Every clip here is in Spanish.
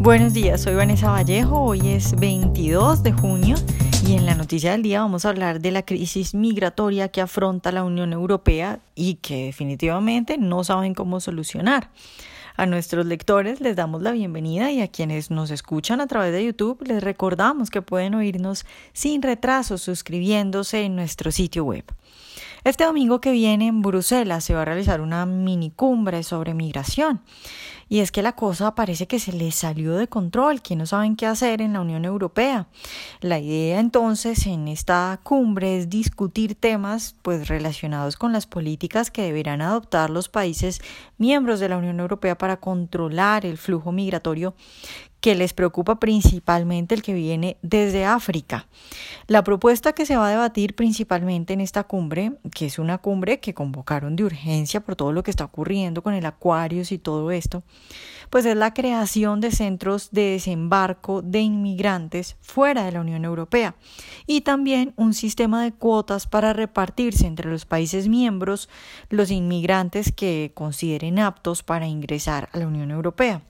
Buenos días, soy Vanessa Vallejo, hoy es 22 de junio y en la noticia del día vamos a hablar de la crisis migratoria que afronta la Unión Europea y que definitivamente no saben cómo solucionar. A nuestros lectores les damos la bienvenida y a quienes nos escuchan a través de YouTube les recordamos que pueden oírnos sin retraso suscribiéndose en nuestro sitio web. Este domingo que viene en Bruselas se va a realizar una mini cumbre sobre migración. Y es que la cosa parece que se le salió de control, que no saben qué hacer en la Unión Europea. La idea entonces en esta cumbre es discutir temas pues relacionados con las políticas que deberán adoptar los países miembros de la Unión Europea para controlar el flujo migratorio que les preocupa principalmente el que viene desde África. La propuesta que se va a debatir principalmente en esta cumbre, que es una cumbre que convocaron de urgencia por todo lo que está ocurriendo con el Aquarius y todo esto, pues es la creación de centros de desembarco de inmigrantes fuera de la Unión Europea y también un sistema de cuotas para repartirse entre los países miembros los inmigrantes que consideren aptos para ingresar a la Unión Europea.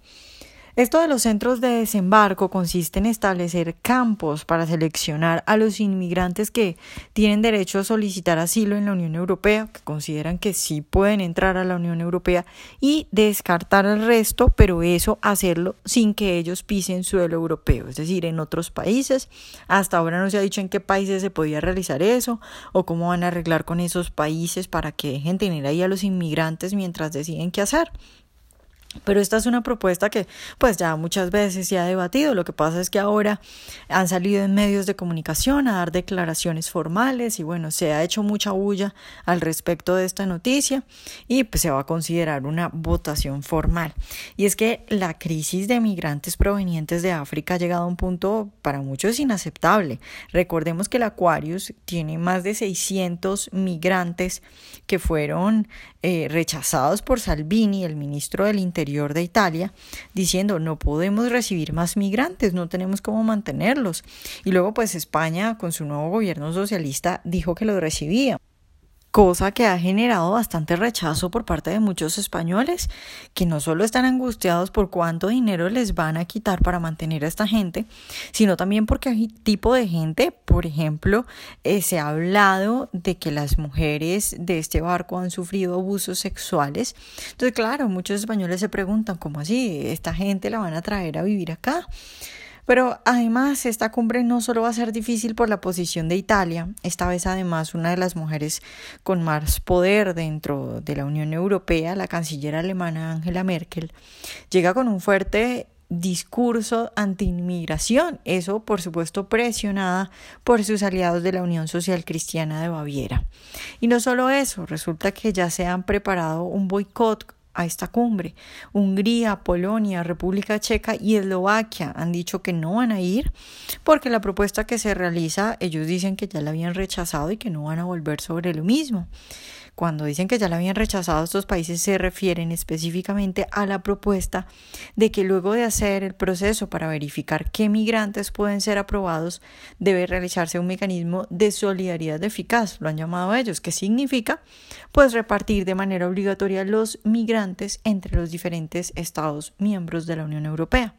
Esto de los centros de desembarco consiste en establecer campos para seleccionar a los inmigrantes que tienen derecho a solicitar asilo en la Unión Europea, que consideran que sí pueden entrar a la Unión Europea, y descartar al resto, pero eso hacerlo sin que ellos pisen suelo europeo, es decir, en otros países. Hasta ahora no se ha dicho en qué países se podía realizar eso o cómo van a arreglar con esos países para que dejen tener ahí a los inmigrantes mientras deciden qué hacer. Pero esta es una propuesta que pues ya muchas veces se ha debatido. Lo que pasa es que ahora han salido en medios de comunicación a dar declaraciones formales y bueno, se ha hecho mucha bulla al respecto de esta noticia y pues se va a considerar una votación formal. Y es que la crisis de migrantes provenientes de África ha llegado a un punto para muchos inaceptable. Recordemos que el Aquarius tiene más de 600 migrantes que fueron eh, rechazados por Salvini, el ministro del Interior de Italia, diciendo no podemos recibir más migrantes, no tenemos cómo mantenerlos. Y luego pues España con su nuevo gobierno socialista dijo que lo recibía cosa que ha generado bastante rechazo por parte de muchos españoles, que no solo están angustiados por cuánto dinero les van a quitar para mantener a esta gente, sino también porque hay tipo de gente, por ejemplo, eh, se ha hablado de que las mujeres de este barco han sufrido abusos sexuales. Entonces, claro, muchos españoles se preguntan, ¿cómo así? ¿Esta gente la van a traer a vivir acá? Pero además esta cumbre no solo va a ser difícil por la posición de Italia, esta vez además una de las mujeres con más poder dentro de la Unión Europea, la canciller alemana Angela Merkel, llega con un fuerte discurso anti-inmigración, eso por supuesto presionada por sus aliados de la Unión Social Cristiana de Baviera. Y no solo eso, resulta que ya se han preparado un boicot a esta cumbre. Hungría, Polonia, República Checa y Eslovaquia han dicho que no van a ir porque la propuesta que se realiza ellos dicen que ya la habían rechazado y que no van a volver sobre lo mismo. Cuando dicen que ya la habían rechazado, estos países se refieren específicamente a la propuesta de que luego de hacer el proceso para verificar qué migrantes pueden ser aprobados, debe realizarse un mecanismo de solidaridad eficaz, lo han llamado ellos, que significa pues repartir de manera obligatoria los migrantes entre los diferentes estados miembros de la Unión Europea.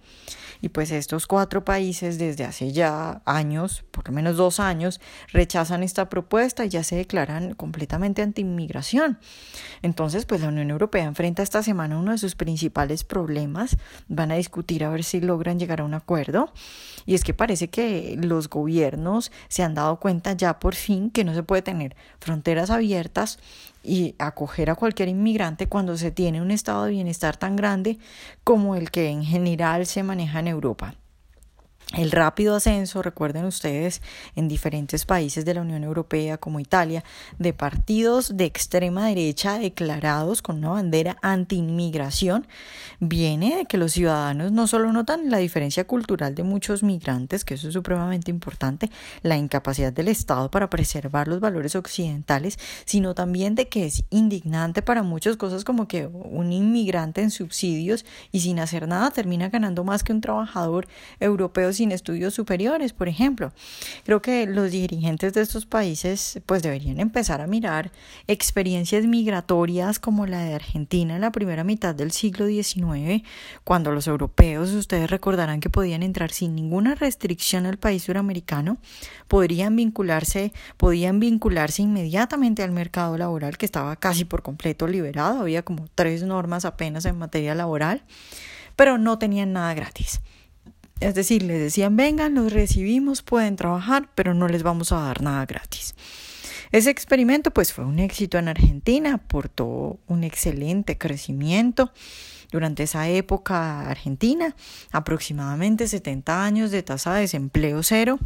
Y pues estos cuatro países desde hace ya años, por lo menos dos años, rechazan esta propuesta y ya se declaran completamente anti-inmigración. Entonces, pues la Unión Europea enfrenta esta semana uno de sus principales problemas. Van a discutir a ver si logran llegar a un acuerdo. Y es que parece que los gobiernos se han dado cuenta ya por fin que no se puede tener fronteras abiertas y acoger a cualquier inmigrante cuando se tiene un estado de bienestar tan grande como el que en general se maneja en Europa. El rápido ascenso, recuerden ustedes, en diferentes países de la Unión Europea como Italia, de partidos de extrema derecha declarados con una bandera anti-inmigración, viene de que los ciudadanos no solo notan la diferencia cultural de muchos migrantes, que eso es supremamente importante, la incapacidad del Estado para preservar los valores occidentales, sino también de que es indignante para muchas cosas como que un inmigrante en subsidios y sin hacer nada termina ganando más que un trabajador europeo sin estudios superiores, por ejemplo. Creo que los dirigentes de estos países pues deberían empezar a mirar experiencias migratorias como la de Argentina en la primera mitad del siglo XIX, cuando los europeos, ustedes recordarán que podían entrar sin ninguna restricción al país suramericano, podrían vincularse, podían vincularse inmediatamente al mercado laboral que estaba casi por completo liberado, había como tres normas apenas en materia laboral, pero no tenían nada gratis. Es decir, les decían, vengan, los recibimos, pueden trabajar, pero no les vamos a dar nada gratis. Ese experimento pues fue un éxito en Argentina, aportó un excelente crecimiento. Durante esa época argentina, aproximadamente 70 años de tasa de desempleo cero.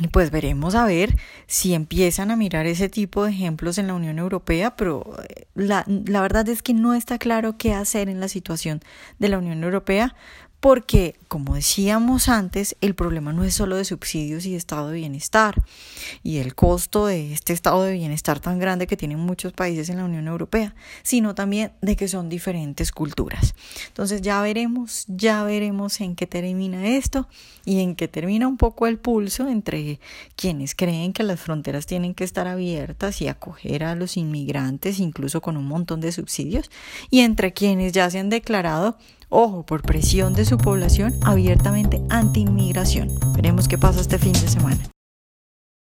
Y pues veremos a ver si empiezan a mirar ese tipo de ejemplos en la Unión Europea, pero eh, la, la verdad es que no está claro qué hacer en la situación de la Unión Europea porque, como decíamos antes, el problema no es solo de subsidios y estado de bienestar y el costo de este estado de bienestar tan grande que tienen muchos países en la Unión Europea, sino también de que son diferentes culturas. Entonces ya veremos, ya veremos en qué termina esto y en qué termina un poco el pulso entre quienes creen que las fronteras tienen que estar abiertas y acoger a los inmigrantes incluso con un montón de subsidios y entre quienes ya se han declarado ojo, por presión de su población abiertamente anti-inmigración. Veremos qué pasa este fin de semana.